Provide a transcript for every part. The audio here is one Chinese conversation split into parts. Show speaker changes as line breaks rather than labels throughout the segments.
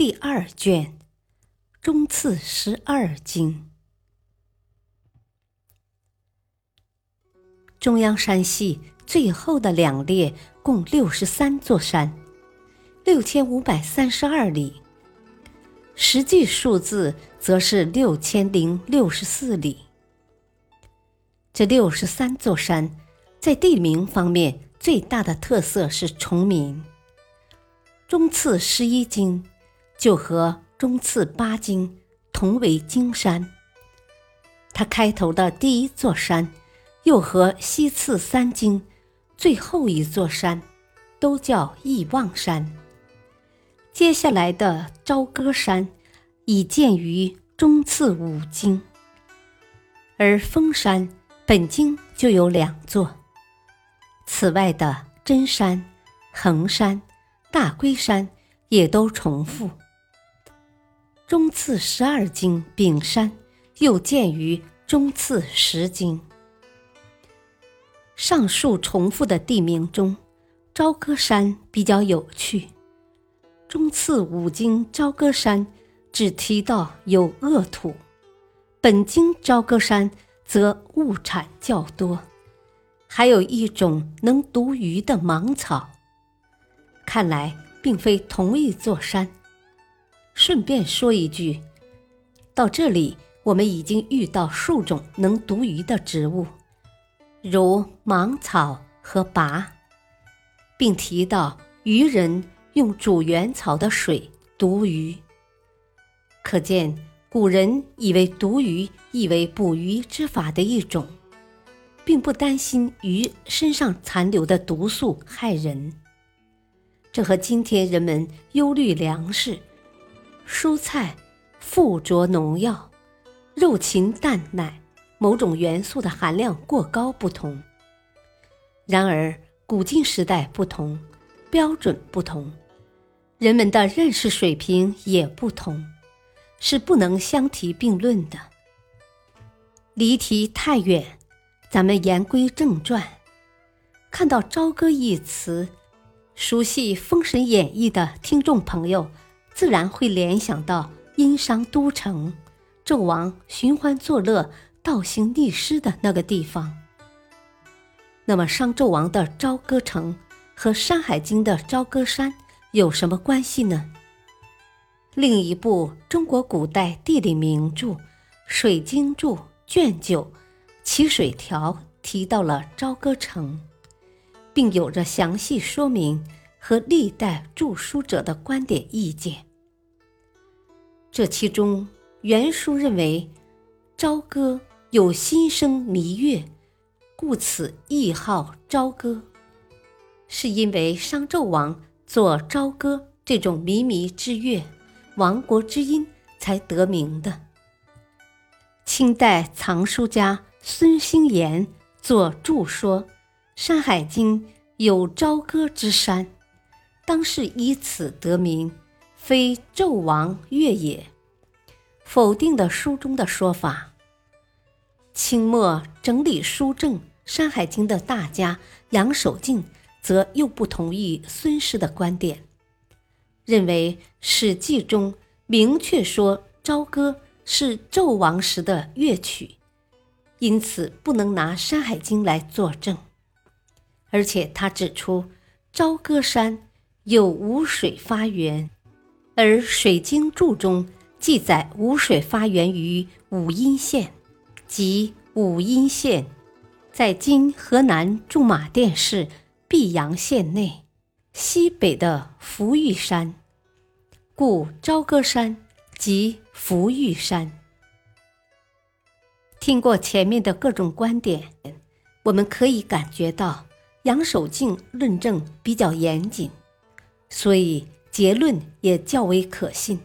第二卷《中次十二经》，中央山系最后的两列共六十三座山，六千五百三十二里，实际数字则是六千零六十四里。这六十三座山在地名方面最大的特色是重名，中次十一经。就和中次八经同为经山，它开头的第一座山，又和西次三经最后一座山，都叫义望山。接下来的朝歌山，已见于中次五经，而峰山本经就有两座。此外的真山、衡山、大龟山也都重复。中次十二经丙山，又见于中次十经。上述重复的地名中，朝歌山比较有趣。中次五经朝歌山只提到有恶土，本经朝歌山则物产较多，还有一种能毒鱼的芒草。看来并非同一座山。顺便说一句，到这里我们已经遇到数种能毒鱼的植物，如芒草和拔，并提到渔人用煮原草的水毒鱼。可见古人以为毒鱼亦为捕鱼之法的一种，并不担心鱼身上残留的毒素害人。这和今天人们忧虑粮食。蔬菜附着农药、肉禽蛋奶某种元素的含量过高不同。然而，古今时代不同，标准不同，人们的认识水平也不同，是不能相提并论的。离题太远，咱们言归正传。看到“朝歌”一词，熟悉《封神演义》的听众朋友。自然会联想到殷商都城，纣王寻欢作乐、倒行逆施的那个地方。那么，商纣王的朝歌城和《山海经》的朝歌山有什么关系呢？另一部中国古代地理名著《水经注》卷九《齐水条》提到了朝歌城，并有着详细说明。和历代著书者的观点意见。这其中，原书认为，朝歌有心生弥月，故此谥号朝歌，是因为商纣王作朝歌这种靡靡之乐，亡国之音才得名的。清代藏书家孙兴言作注说，《山海经》有朝歌之山。当是以此得名，非纣王乐也，否定的书中的说法。清末整理书证《山海经》的大家杨守敬，则又不同意孙氏的观点，认为《史记》中明确说朝歌是纣王时的乐曲，因此不能拿《山海经》来作证。而且他指出，朝歌山。有无水发源，而《水经注》中记载无水发源于武阴县，即武阴县，在今河南驻马店市泌阳县内西北的福玉山，故朝歌山即福玉山。听过前面的各种观点，我们可以感觉到杨守敬论证比较严谨，所以结论也较为可信。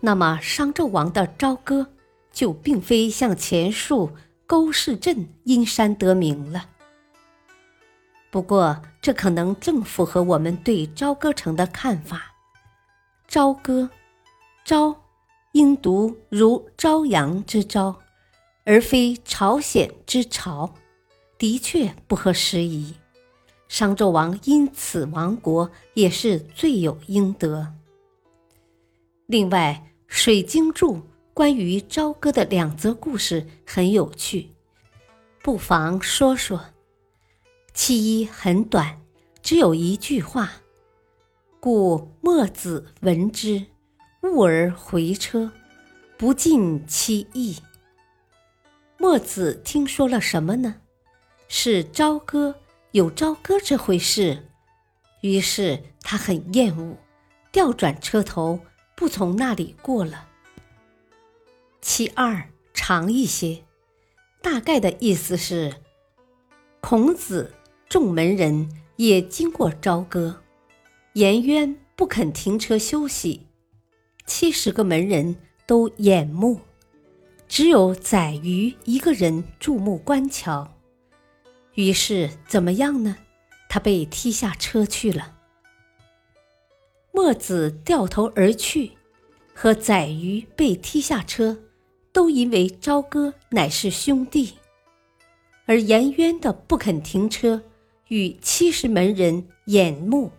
那么商纣王的朝歌就并非像前述勾氏镇阴山得名了。不过这可能正符合我们对朝歌城的看法。朝歌，朝，应读如朝阳之朝，而非朝鲜之朝，的确不合时宜。商纣王因此亡国，也是罪有应得。另外，《水经注》关于朝歌的两则故事很有趣，不妨说说。其一很短，只有一句话，故墨子闻之，悟而回车，不尽其意。墨子听说了什么呢？是朝歌有朝歌这回事，于是他很厌恶，调转车头。不从那里过了。其二长一些，大概的意思是：孔子众门人也经过朝歌，颜渊不肯停车休息，七十个门人都掩目，只有宰予一个人注目观瞧。于是怎么样呢？他被踢下车去了。墨子掉头而去，和宰予被踢下车，都因为朝歌乃是兄弟；而颜渊的不肯停车，与七十门人眼目，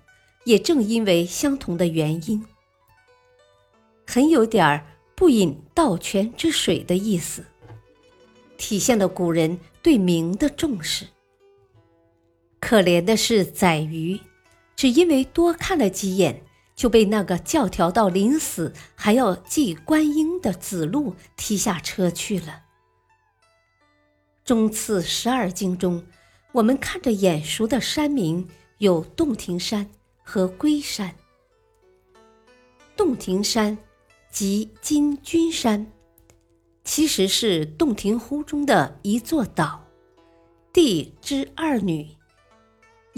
也正因为相同的原因，很有点儿不饮盗泉之水的意思，体现了古人对名的重视。可怜的是宰予，只因为多看了几眼。就被那个教条到临死还要祭观音的子路踢下车去了。中次十二经中，我们看着眼熟的山名有洞庭山和龟山。洞庭山即今君山，其实是洞庭湖中的一座岛。帝之二女，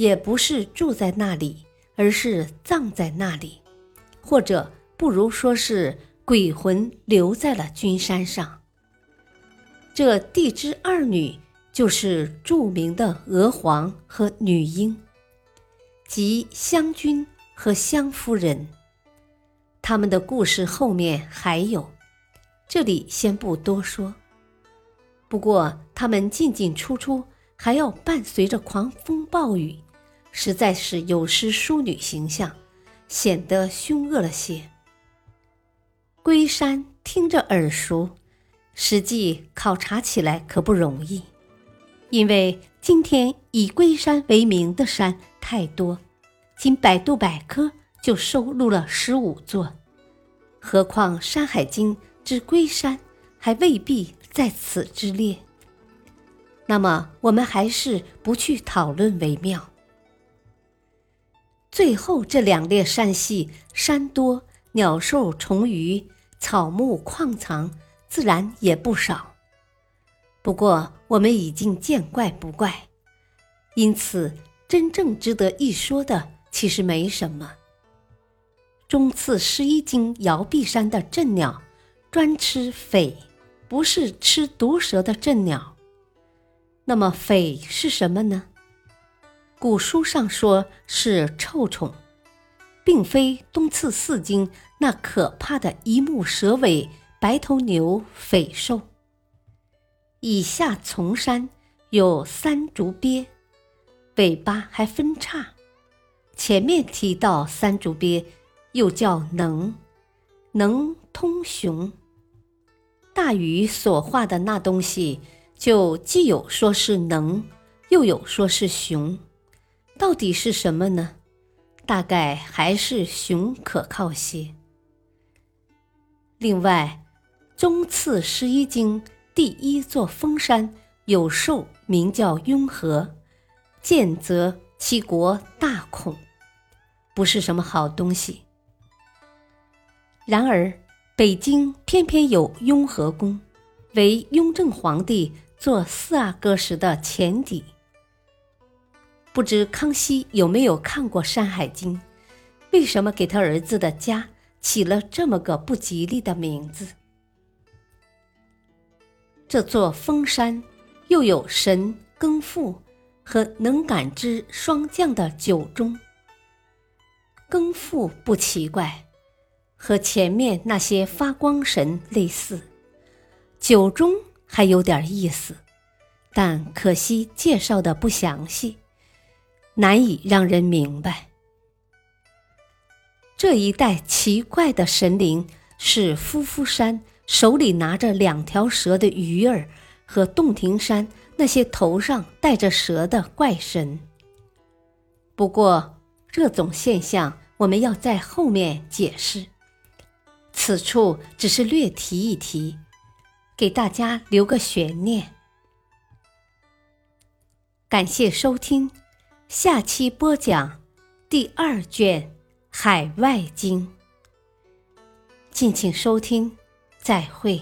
也不是住在那里。而是葬在那里，或者不如说是鬼魂留在了君山上。这帝之二女就是著名的娥皇和女英，即湘君和湘夫人。他们的故事后面还有，这里先不多说。不过他们进进出出，还要伴随着狂风暴雨。实在是有失淑女形象，显得凶恶了些。龟山听着耳熟，实际考察起来可不容易，因为今天以龟山为名的山太多，仅百度百科就收录了十五座，何况《山海经》之龟山还未必在此之列。那么我们还是不去讨论为妙。最后这两列山系，山多，鸟兽虫鱼、草木矿藏，自然也不少。不过我们已经见怪不怪，因此真正值得一说的其实没什么。中次十一经摇臂山的镇鸟，专吃匪，不是吃毒蛇的镇鸟。那么匪是什么呢？古书上说是臭虫，并非东次四经那可怕的一目蛇尾白头牛匪兽。以下从山有三竹鳖，尾巴还分叉。前面提到三竹鳖，又叫能，能通雄。大禹所画的那东西，就既有说是能，又有说是雄。到底是什么呢？大概还是熊可靠些。另外，中次十一经第一座峰山有兽，名叫雍和，见则其国大恐，不是什么好东西。然而，北京偏偏有雍和宫，为雍正皇帝做四阿哥时的前邸。不知康熙有没有看过《山海经》？为什么给他儿子的家起了这么个不吉利的名字？这座峰山又有神耕父和能感知霜降的九钟。耕父不奇怪，和前面那些发光神类似。九钟还有点意思，但可惜介绍的不详细，难以让人明白。这一带奇怪的神灵是夫夫山手里拿着两条蛇的鱼儿和洞庭山那些头上带着蛇的怪神。不过这种现象我们要在后面解释，此处只是略提一提，给大家留个悬念。感谢收听，下期播讲第二卷。海外经，敬请收听，再会。